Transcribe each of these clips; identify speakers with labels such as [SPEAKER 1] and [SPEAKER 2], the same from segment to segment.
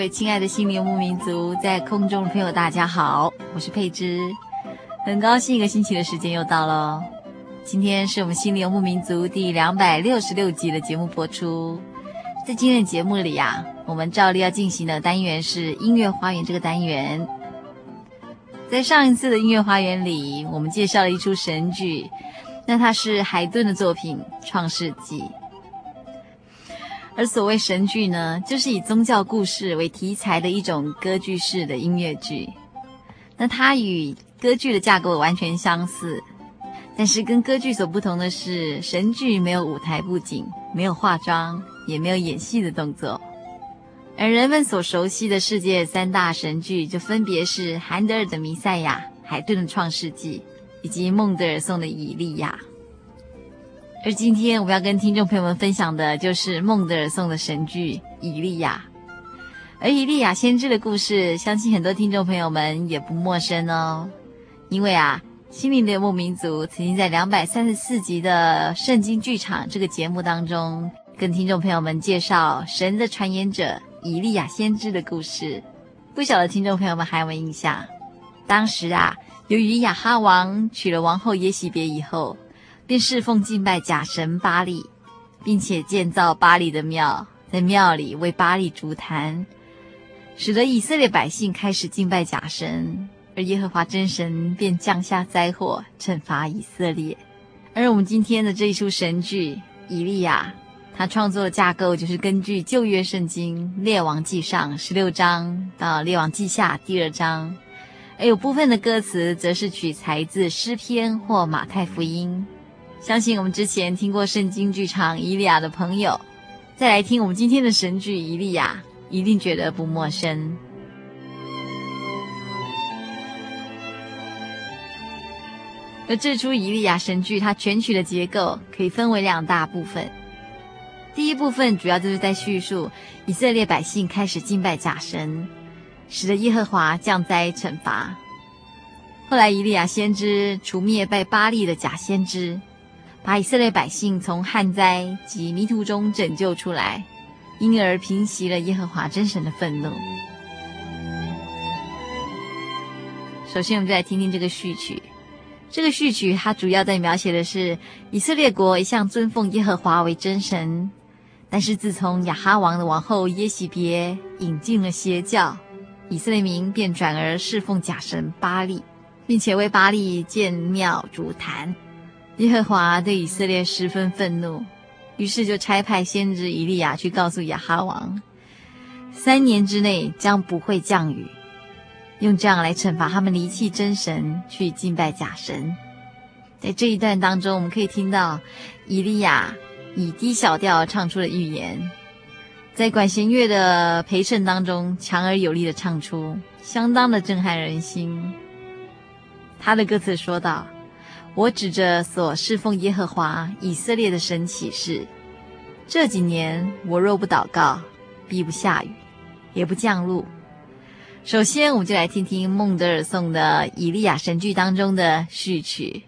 [SPEAKER 1] 各位亲爱的心灵牧民族，在空中的朋友，大家好，我是佩芝，很高兴一个星期的时间又到了。今天是我们心灵牧民族第两百六十六集的节目播出。在今天的节目里呀、啊，我们照例要进行的单元是音乐花园这个单元。在上一次的音乐花园里，我们介绍了一出神剧，那它是海顿的作品《创世纪》。而所谓神剧呢，就是以宗教故事为题材的一种歌剧式的音乐剧。那它与歌剧的架构完全相似，但是跟歌剧所不同的是，神剧没有舞台布景，没有化妆，也没有演戏的动作。而人们所熟悉的世界三大神剧，就分别是韩德尔的《弥赛亚》、海顿的《创世纪》，以及孟德尔颂的《以利亚》。而今天我们要跟听众朋友们分享的就是孟德尔颂的神剧《以利亚》，而以利亚先知的故事，相信很多听众朋友们也不陌生哦。因为啊，心灵的牧民族曾经在两百三十四集的圣经剧场这个节目当中，跟听众朋友们介绍神的传言者以利亚先知的故事。不晓得听众朋友们还有没有印象？当时啊，由于亚哈王娶了王后耶洗别以后。便侍奉敬拜假神巴力，并且建造巴力的庙，在庙里为巴力筑坛，使得以色列百姓开始敬拜假神，而耶和华真神便降下灾祸惩罚以色列。而我们今天的这一出神剧《以利亚》，他创作的架构就是根据旧约圣经《列王记上》十六章到《列王记下》第二章，而有部分的歌词则是取材自诗篇或马太福音。相信我们之前听过圣经剧场《以利亚》的朋友，再来听我们今天的神剧《以利亚》，一定觉得不陌生。而这出《以利亚》神剧，它全曲的结构可以分为两大部分。第一部分主要就是在叙述以色列百姓开始敬拜假神，使得耶和华降灾惩罚。后来，以利亚先知除灭拜巴力的假先知。把以色列百姓从旱灾及迷途中拯救出来，因而平息了耶和华真神的愤怒。首先，我们就来听听这个序曲。这个序曲它主要在描写的是以色列国一向尊奉耶和华为真神，但是自从亚哈王的王后耶洗别引进了邪教，以色列民便转而侍奉假神巴力，并且为巴力建庙筑坛。耶和华对以色列十分愤怒，于是就差派先知以利亚去告诉亚哈王，三年之内将不会降雨，用这样来惩罚他们离弃真神，去敬拜假神。在这一段当中，我们可以听到以利亚以低小调唱出了预言，在管弦乐的陪衬当中，强而有力的唱出，相当的震撼人心。他的歌词说道。我指着所侍奉耶和华以色列的神起誓，这几年我若不祷告，必不下雨，也不降露。首先，我们就来听听孟德尔颂的《以利亚神剧》当中的序曲。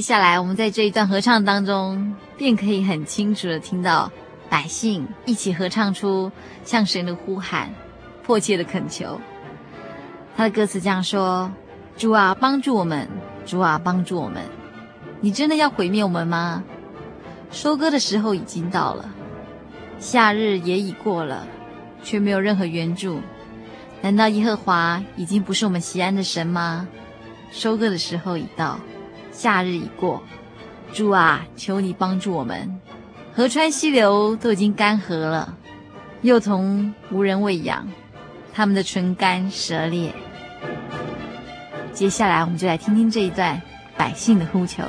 [SPEAKER 1] 接下来，我们在这一段合唱当中，便可以很清楚的听到百姓一起合唱出向神的呼喊、迫切的恳求。他的歌词这样说：“主啊，帮助我们！主啊，帮助我们！你真的要毁灭我们吗？收割的时候已经到了，夏日也已过了，却没有任何援助。难道耶和华已经不是我们西安的神吗？收割的时候已到。”夏日已过，主啊，求你帮助我们。河川溪流都已经干涸了，幼童无人喂养，他们的唇干舌裂。接下来，我们就来听听这一段百姓的呼求。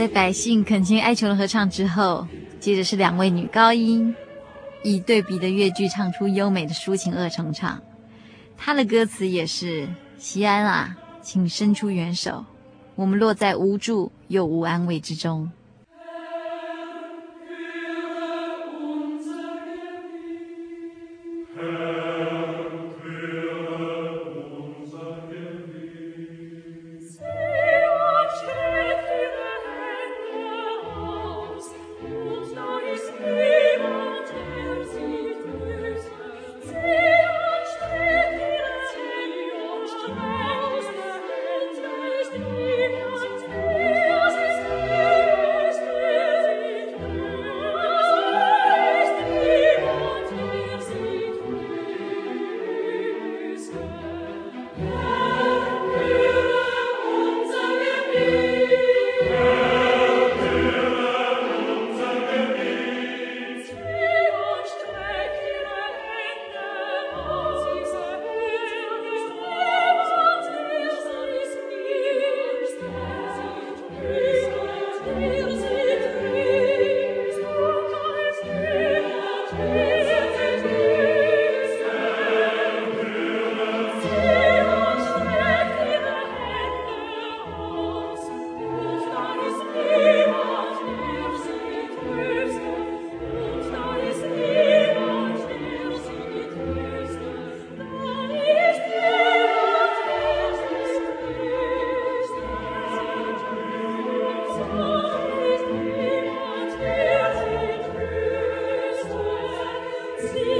[SPEAKER 1] 在百姓恳切哀求的合唱之后，接着是两位女高音以对比的乐句唱出优美的抒情二重唱。她的歌词也是：西安啊，请伸出援手，我们落在无助又无安慰之中。see.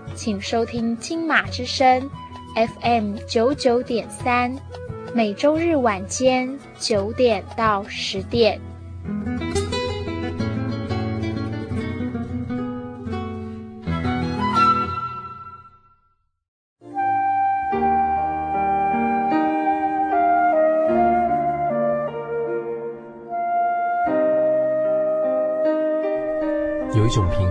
[SPEAKER 2] 请收听金马之声，FM 九九点三，每周日晚间九点到十点。
[SPEAKER 3] 有一种平，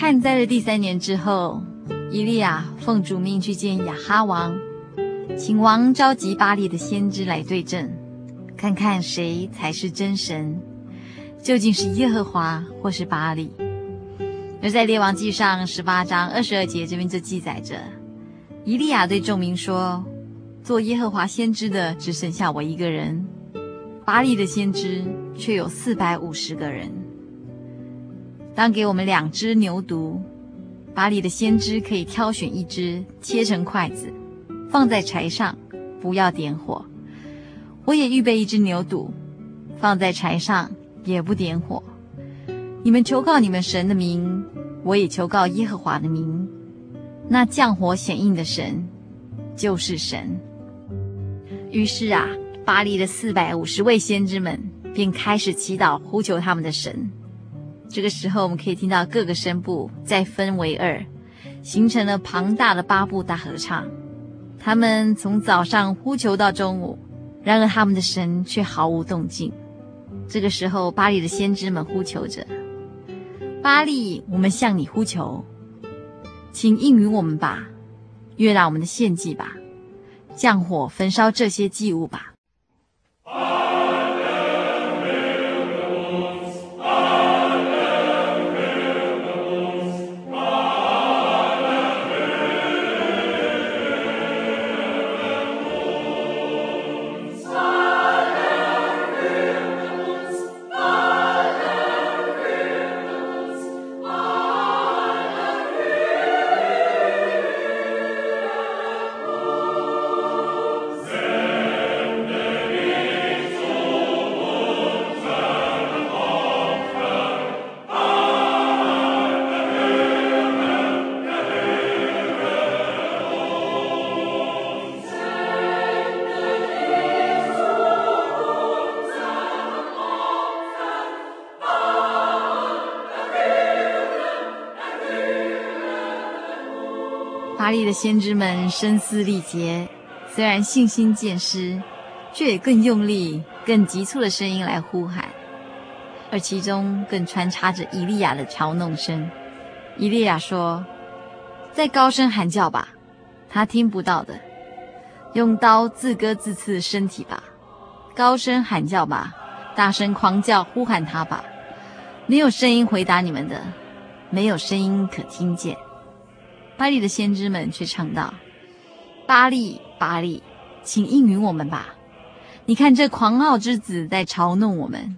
[SPEAKER 1] 旱灾的第三年之后，以利亚奉主命去见亚哈王，请王召集巴力的先知来对阵，看看谁才是真神，究竟是耶和华或是巴力。而在列王记上十八章二十二节这边就记载着，以利亚对众民说：“做耶和华先知的只剩下我一个人，巴力的先知却有四百五十个人。”当给我们两只牛犊，巴力的先知可以挑选一只，切成筷子，放在柴上，不要点火。我也预备一只牛犊，放在柴上，也不点火。你们求告你们神的名，我也求告耶和华的名。那降火显应的神，就是神。于是啊，巴黎的四百五十位先知们便开始祈祷，呼求他们的神。这个时候，我们可以听到各个声部再分为二，形成了庞大的八部大合唱。他们从早上呼求到中午，然而他们的神却毫无动静。这个时候，巴黎的先知们呼求着：“巴黎，我们向你呼求，请应允我们吧，悦纳我们的献祭吧，降火焚烧这些祭物吧。”巴力的先知们声嘶力竭，虽然信心渐失，却也更用力、更急促的声音来呼喊，而其中更穿插着伊利亚的嘲弄声。伊利亚说：“再高声喊叫吧，他听不到的；用刀自割自刺身体吧，高声喊叫吧，大声狂叫呼喊他吧。没有声音回答你们的，没有声音可听见。”巴力的先知们却唱道：“巴利，巴利，请应允我们吧！你看这狂傲之子在嘲弄我们。”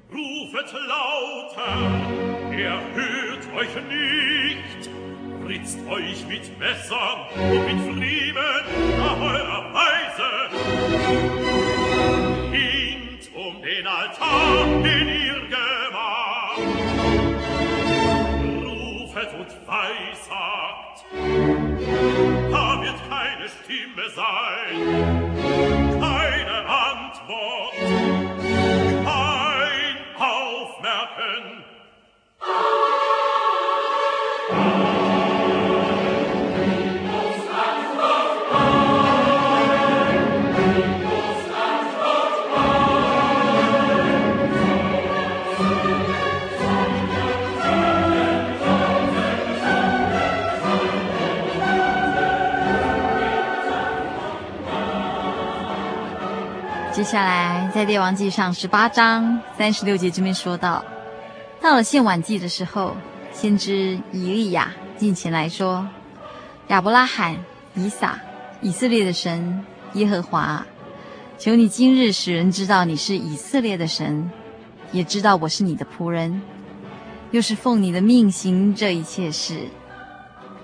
[SPEAKER 1] Sein. Keine Antwort. 接下来，在列王记上十八章三十六节这边说到，到了献晚祭的时候，先知以利亚进前来说：“亚伯拉罕、以撒、以色列的神耶和华，求你今日使人知道你是以色列的神，也知道我是你的仆人，又是奉你的命行这一切事。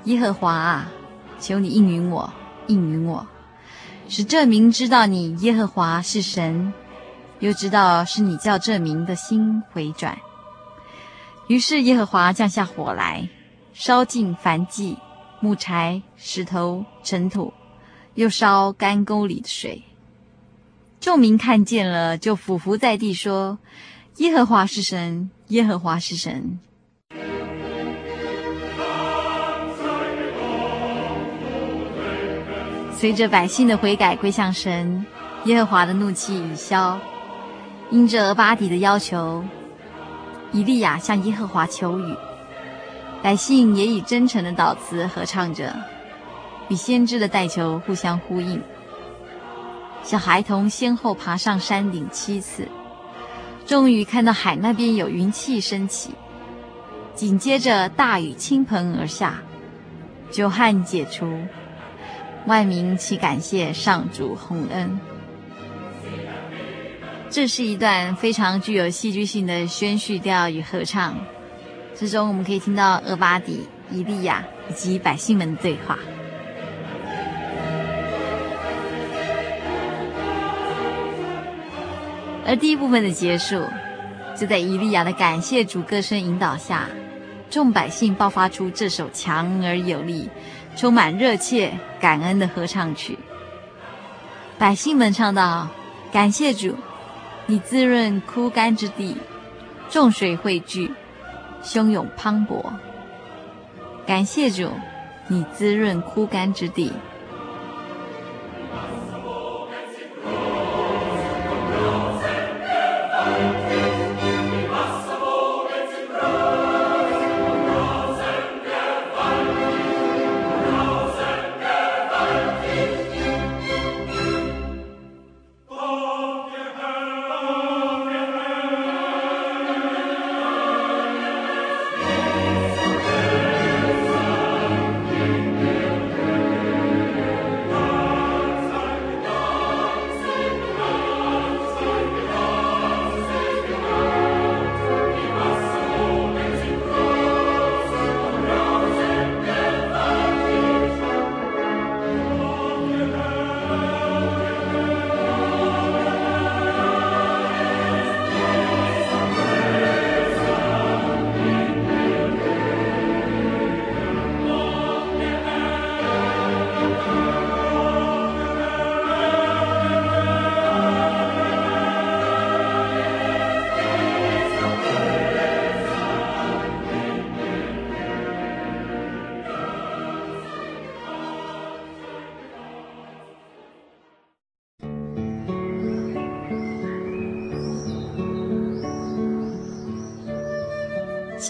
[SPEAKER 1] 耶和华啊，求你应允我，应允我。”使这名知道你耶和华是神，又知道是你叫这名的心回转。于是耶和华降下火来，烧尽凡迹、木柴、石头、尘土，又烧干沟里的水。众民看见了，就俯伏在地说：“耶和华是神，耶和华是神。”随着百姓的悔改归向神，耶和华的怒气已消。因着俄巴底的要求，以利亚向耶和华求雨，百姓也以真诚的祷词合唱着，与先知的代求互相呼应。小孩童先后爬上山顶七次，终于看到海那边有云气升起，紧接着大雨倾盆而下，久旱解除。万民齐感谢上主洪恩。这是一段非常具有戏剧性的宣叙调与合唱，之中我们可以听到俄巴底、伊利亚以及百姓们的对话。而第一部分的结束，就在伊利亚的感谢主歌声引导下，众百姓爆发出这首强而有力。充满热切感恩的合唱曲，百姓们唱道：“感谢主，你滋润枯干之地，众水汇聚，汹涌磅礴。感谢主，你滋润枯干之地。”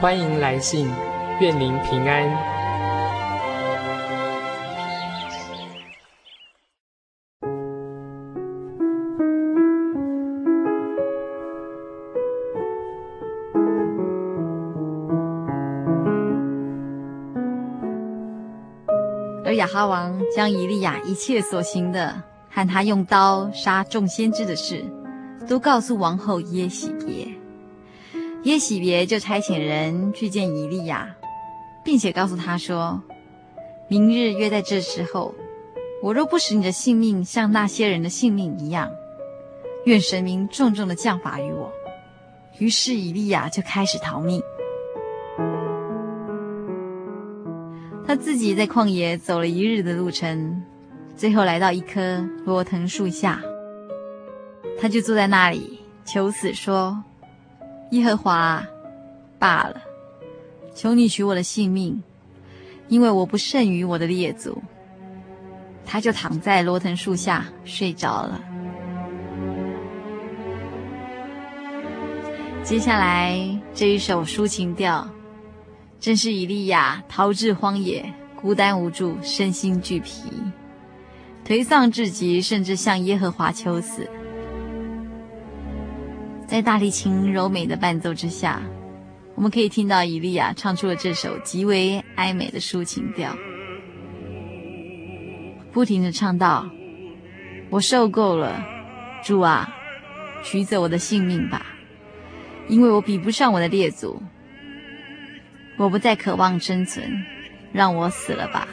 [SPEAKER 4] 欢迎来信，愿您平安。
[SPEAKER 1] 而亚哈王将以利亚一切所行的，和他用刀杀众先知的事，都告诉王后耶喜别。耶喜别就差遣人去见以利亚，并且告诉他说：“明日约在这时候，我若不使你的性命像那些人的性命一样，愿神明重重的降罚于我。”于是以利亚就开始逃命。他自己在旷野走了一日的路程，最后来到一棵罗藤树下，他就坐在那里求死说。耶和华，罢了，求你取我的性命，因为我不胜于我的列祖。他就躺在罗藤树下睡着了。接下来这一首抒情调，正是以利亚逃至荒野，孤单无助，身心俱疲，颓丧至极，甚至向耶和华求死。在大提琴柔美的伴奏之下，我们可以听到以利亚唱出了这首极为哀美的抒情调，不停地唱道：“我受够了，主啊，取走我的性命吧，因为我比不上我的列祖，我不再渴望生存，让我死了吧。”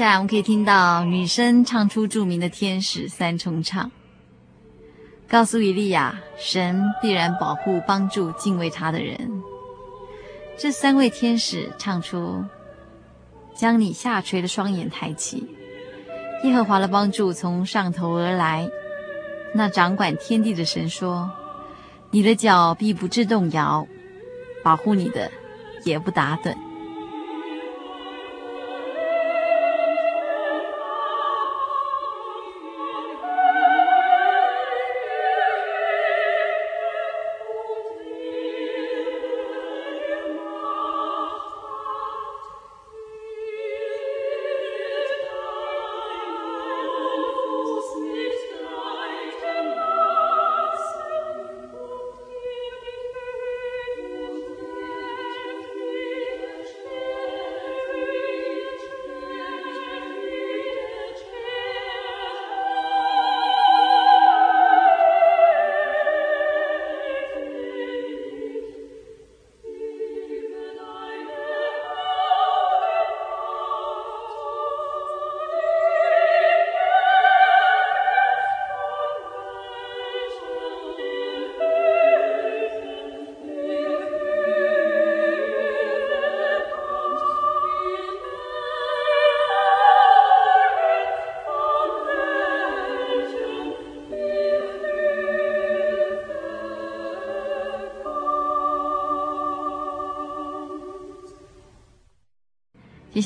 [SPEAKER 1] 下来我们可以听到女声唱出著名的天使三重唱，告诉以利亚，神必然保护、帮助敬畏他的人。这三位天使唱出：将你下垂的双眼抬起，耶和华的帮助从上头而来。那掌管天地的神说：你的脚必不致动摇，保护你的也不打盹。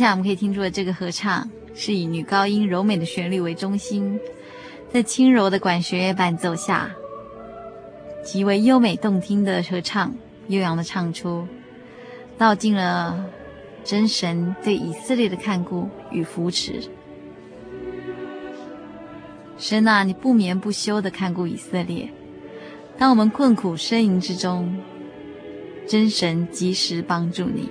[SPEAKER 1] 下我们可以听出的这个合唱，是以女高音柔美的旋律为中心，在轻柔的管弦乐伴奏下，极为优美动听的合唱，悠扬的唱出，道尽了真神对以色列的看顾与扶持。神啊，你不眠不休的看顾以色列，当我们困苦呻吟之中，真神及时帮助你。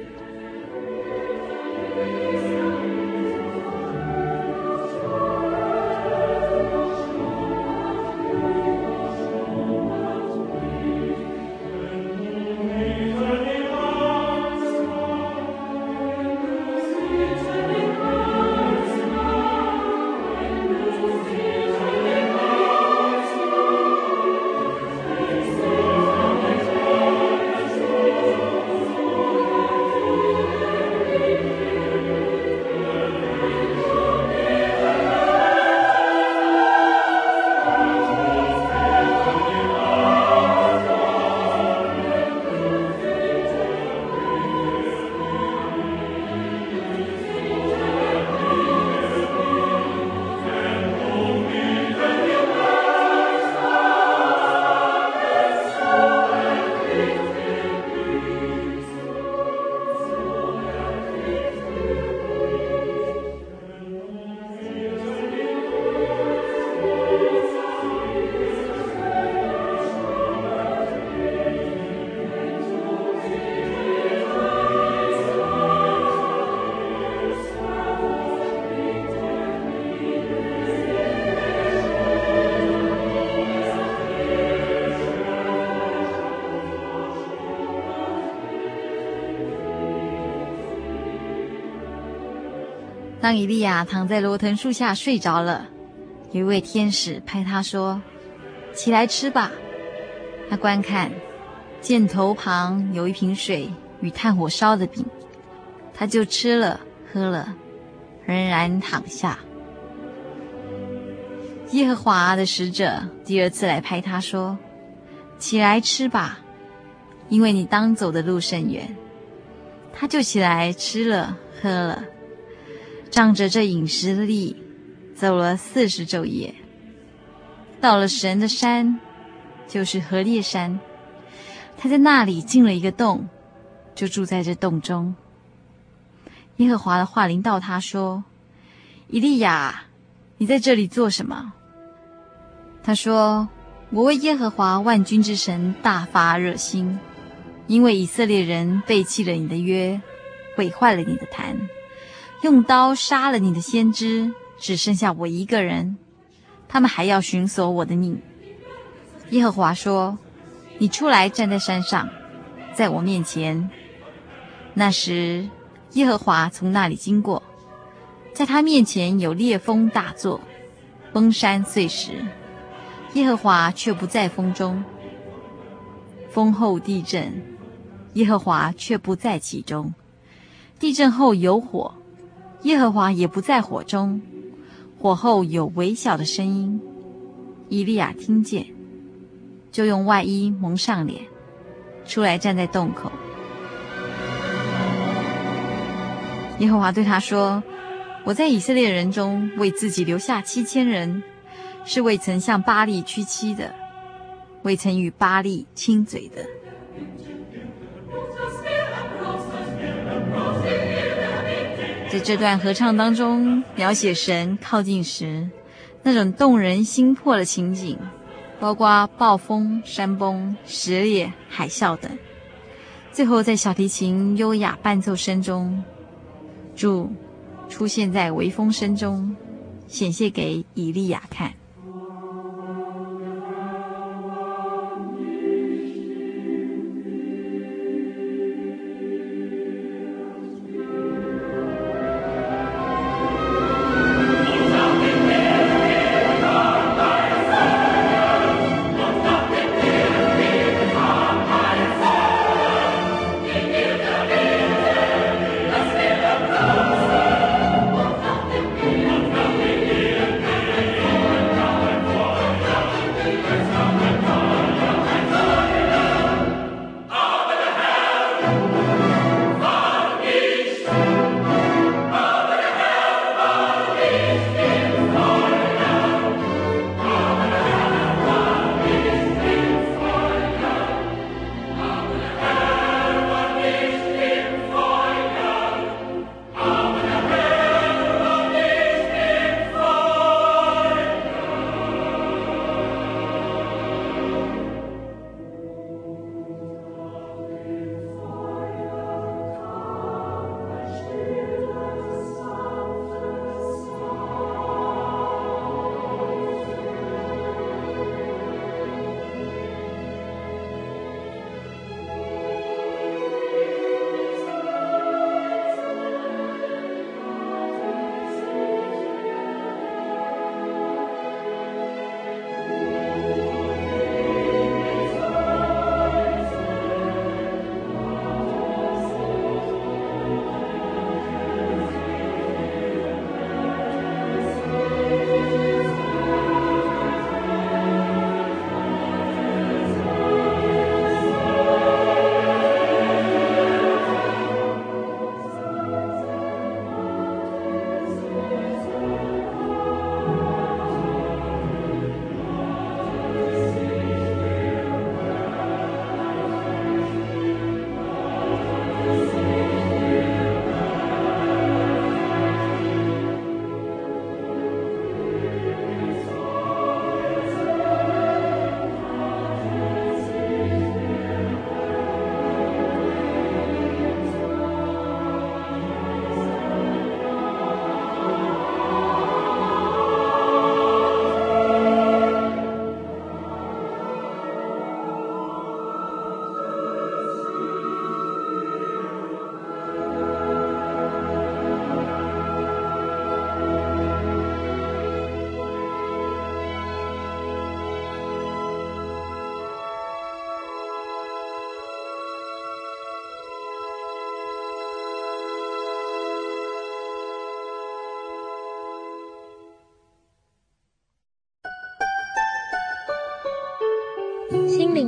[SPEAKER 1] 当以利亚躺在罗藤树下睡着了，有一位天使拍他说：“起来吃吧。”他观看，箭头旁有一瓶水与炭火烧的饼，他就吃了喝了，仍然躺下。耶和华的使者第二次来拍他说：“起来吃吧，因为你当走的路甚远。”他就起来吃了喝了。
[SPEAKER 5] 仗着这饮食的力，走了四十昼夜，到了神的山，就是何烈山。他在那里进了一个洞，就住在这洞中。耶和华的话临到他说：“以利亚，你在这里做什么？”他说：“我为耶和华万军之神大发热心，因为以色列人背弃了你的约，毁坏了你的坛，用刀杀了你的先知，只剩下我一个人。他们还要寻索我的命。”耶和华说：“你出来站在山上，在我面前。”那时，耶和华从那里经过，在他面前有烈风大作，崩山碎石。耶和华却不在风中，风后地震，耶和华却不在其中。地震后有火，耶和华也不在火中。火后有微小的声音，以利亚听见，就用外衣蒙上脸，出来站在洞口。耶和华对他说：“我在以色列人中为自己留下七千人。”是未曾向巴力屈膝的，未曾与巴力亲嘴的。在这段合唱当中，描写神靠近时那种动人心魄的情景，包括暴风、山崩、石裂、海啸等。最后，在小提琴优雅伴奏声中，主出现在微风声中，显现给以利亚看。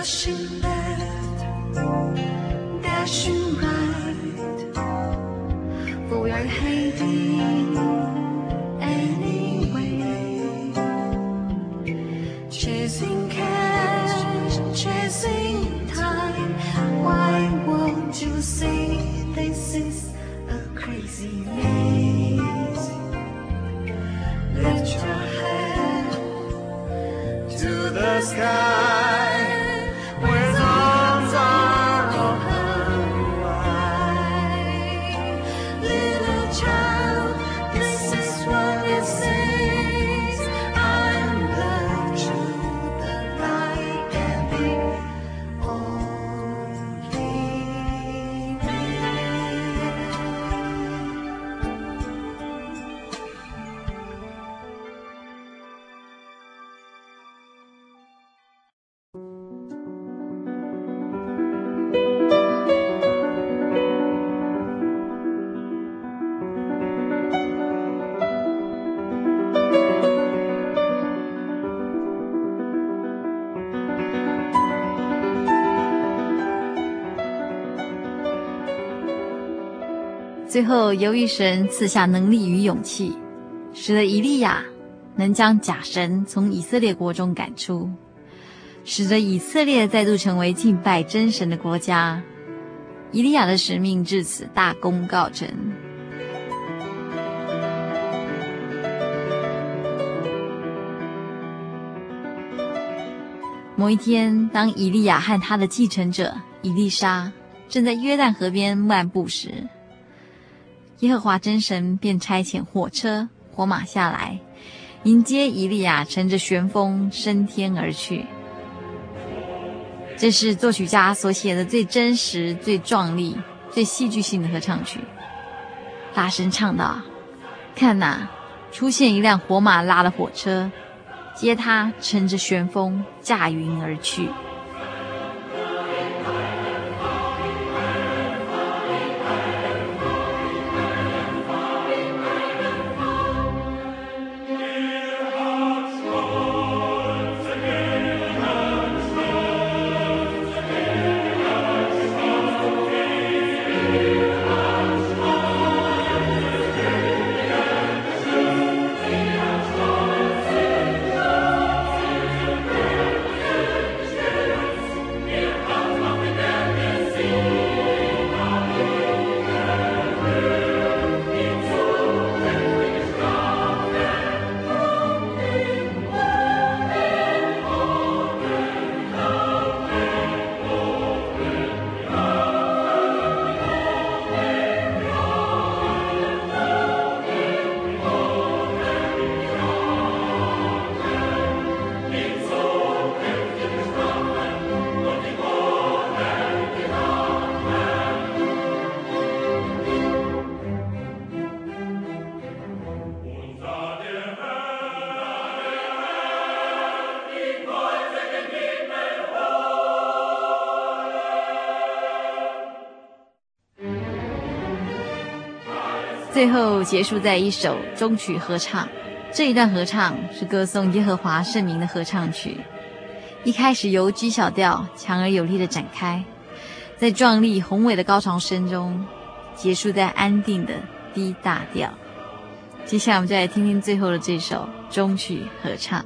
[SPEAKER 5] 我的最后，由于神赐下能力与勇气，使得以利亚能将假神从以色列国中赶出，使得以色列再度成为敬拜真神的国家。以利亚的使命至此大功告成。某一天，当以利亚和他的继承者以利沙正在约旦河边漫步时，耶和华真神便差遣火车、火马下来，迎接以利亚，乘着旋风升天而去。这是作曲家所写的最真实、最壮丽、最戏剧性的合唱曲。大声唱道：“看哪，出现一辆火马拉的火车，接他乘着旋风驾云而去。”
[SPEAKER 1] 最后结束在一首中曲合唱。这一段合唱是歌颂耶和华圣名的合唱曲，一开始由 G 小调强而有力的展开，在壮丽宏伟的高潮声中，结束在安定的 D 大调。接下来我们就来听听最后的这首中曲合唱。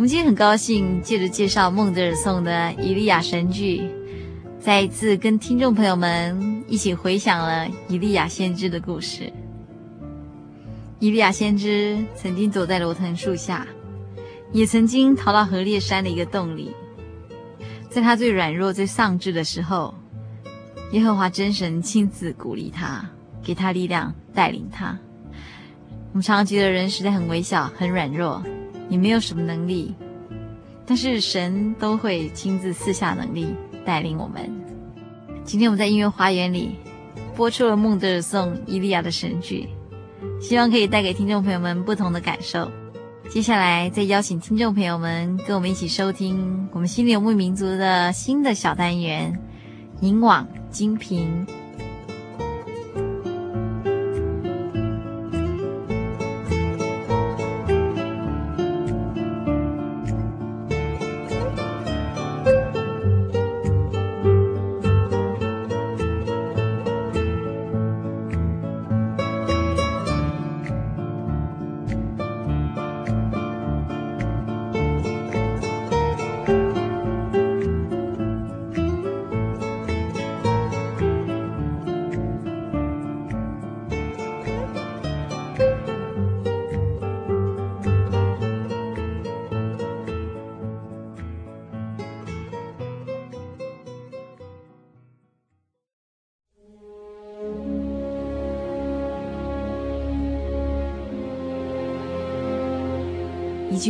[SPEAKER 1] 我们今天很高兴，借着介绍孟德尔颂的《以利亚神剧》，再一次跟听众朋友们一起回想了以利亚先知的故事。以利亚先知曾经躲在罗藤树下，也曾经逃到何烈山的一个洞里。在他最软弱、最丧志的时候，耶和华真神亲自鼓励他，给他力量，带领他。我们常常觉得人实在很微小、很软弱。你没有什么能力，但是神都会亲自赐下能力带领我们。今天我们在音乐花园里播出了孟德尔颂《伊利亚的神剧》，希望可以带给听众朋友们不同的感受。接下来再邀请听众朋友们跟我们一起收听我们心灵游牧民族的新的小单元《银网金
[SPEAKER 6] 瓶》。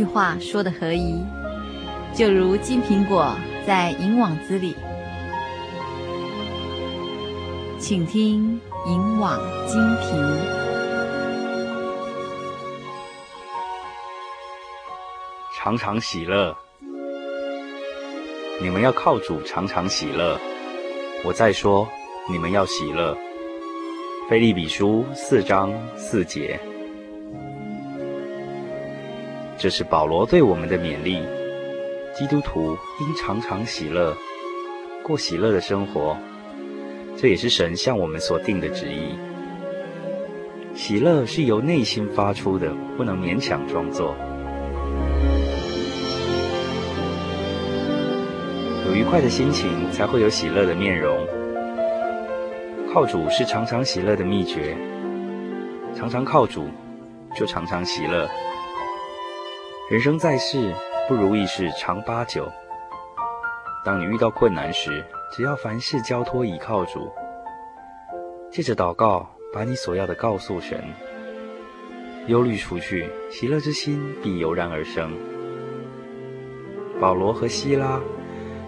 [SPEAKER 6] 句话说的合宜，就如金苹果在银网子里。请听银网金苹，
[SPEAKER 7] 常常喜乐。你们要靠主常常喜乐。我再说，你们要喜乐。腓利比书四章四节，这是保罗对我们的勉励。基督徒应常常喜乐，过喜乐的生活。这也是神向我们所定的旨意。喜乐是由内心发出的，不能勉强装作。有愉快的心情，才会有喜乐的面容。靠主是常常喜乐的秘诀。常常靠主，就常常喜乐。人生在世，不如意事常八九。当你遇到困难时，只要凡事交托倚靠主，借着祷告，把你所要的告诉神，忧虑除去，喜乐之心必油然而生。保罗和西拉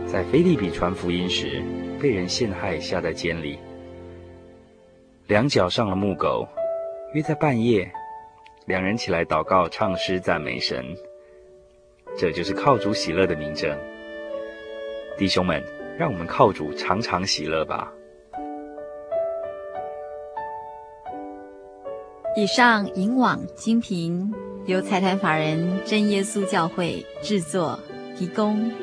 [SPEAKER 7] 在菲利比传福音时，被人陷害，下在监里，两脚上了木狗。约在半夜，两人起来祷告、唱诗、赞美神。这就是靠主喜乐的名证。弟兄们，让我们靠主常常喜乐吧。
[SPEAKER 6] 以上引网金苹由财团法人真耶稣教会制作提供。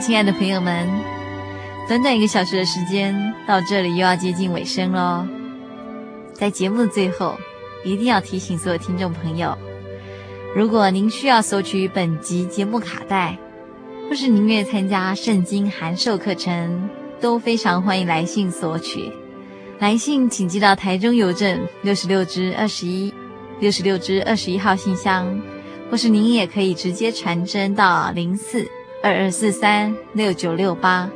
[SPEAKER 1] 亲爱的朋友们，短短一个小时的时间到这里又要接近尾声喽。在节目的最后，一定要提醒所有听众朋友，如果您需要索取本集节目卡带，或是您愿意参加圣经函授课程，都非常欢迎来信索取。来信请寄到台中邮政六十六支二十一六十六支二十一号信箱，或是您也可以直接传真到零四。二二四三六九六八，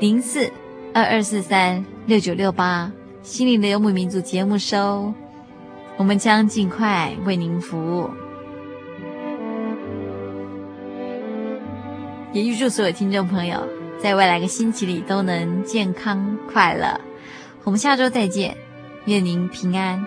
[SPEAKER 1] 零四二二四三六九六八，心灵的游牧民族节目收，我们将尽快为您服务。也预祝所有听众朋友在未来个星期里都能健康快乐。我们下周再见，愿您平安。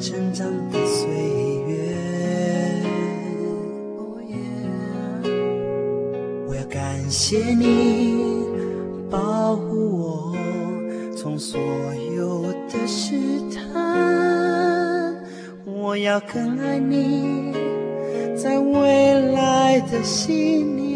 [SPEAKER 8] 成长的岁月。我要感谢你，保护我从所有的试探。我要更爱你。在未来的信念。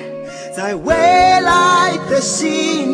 [SPEAKER 8] I weigh like the sea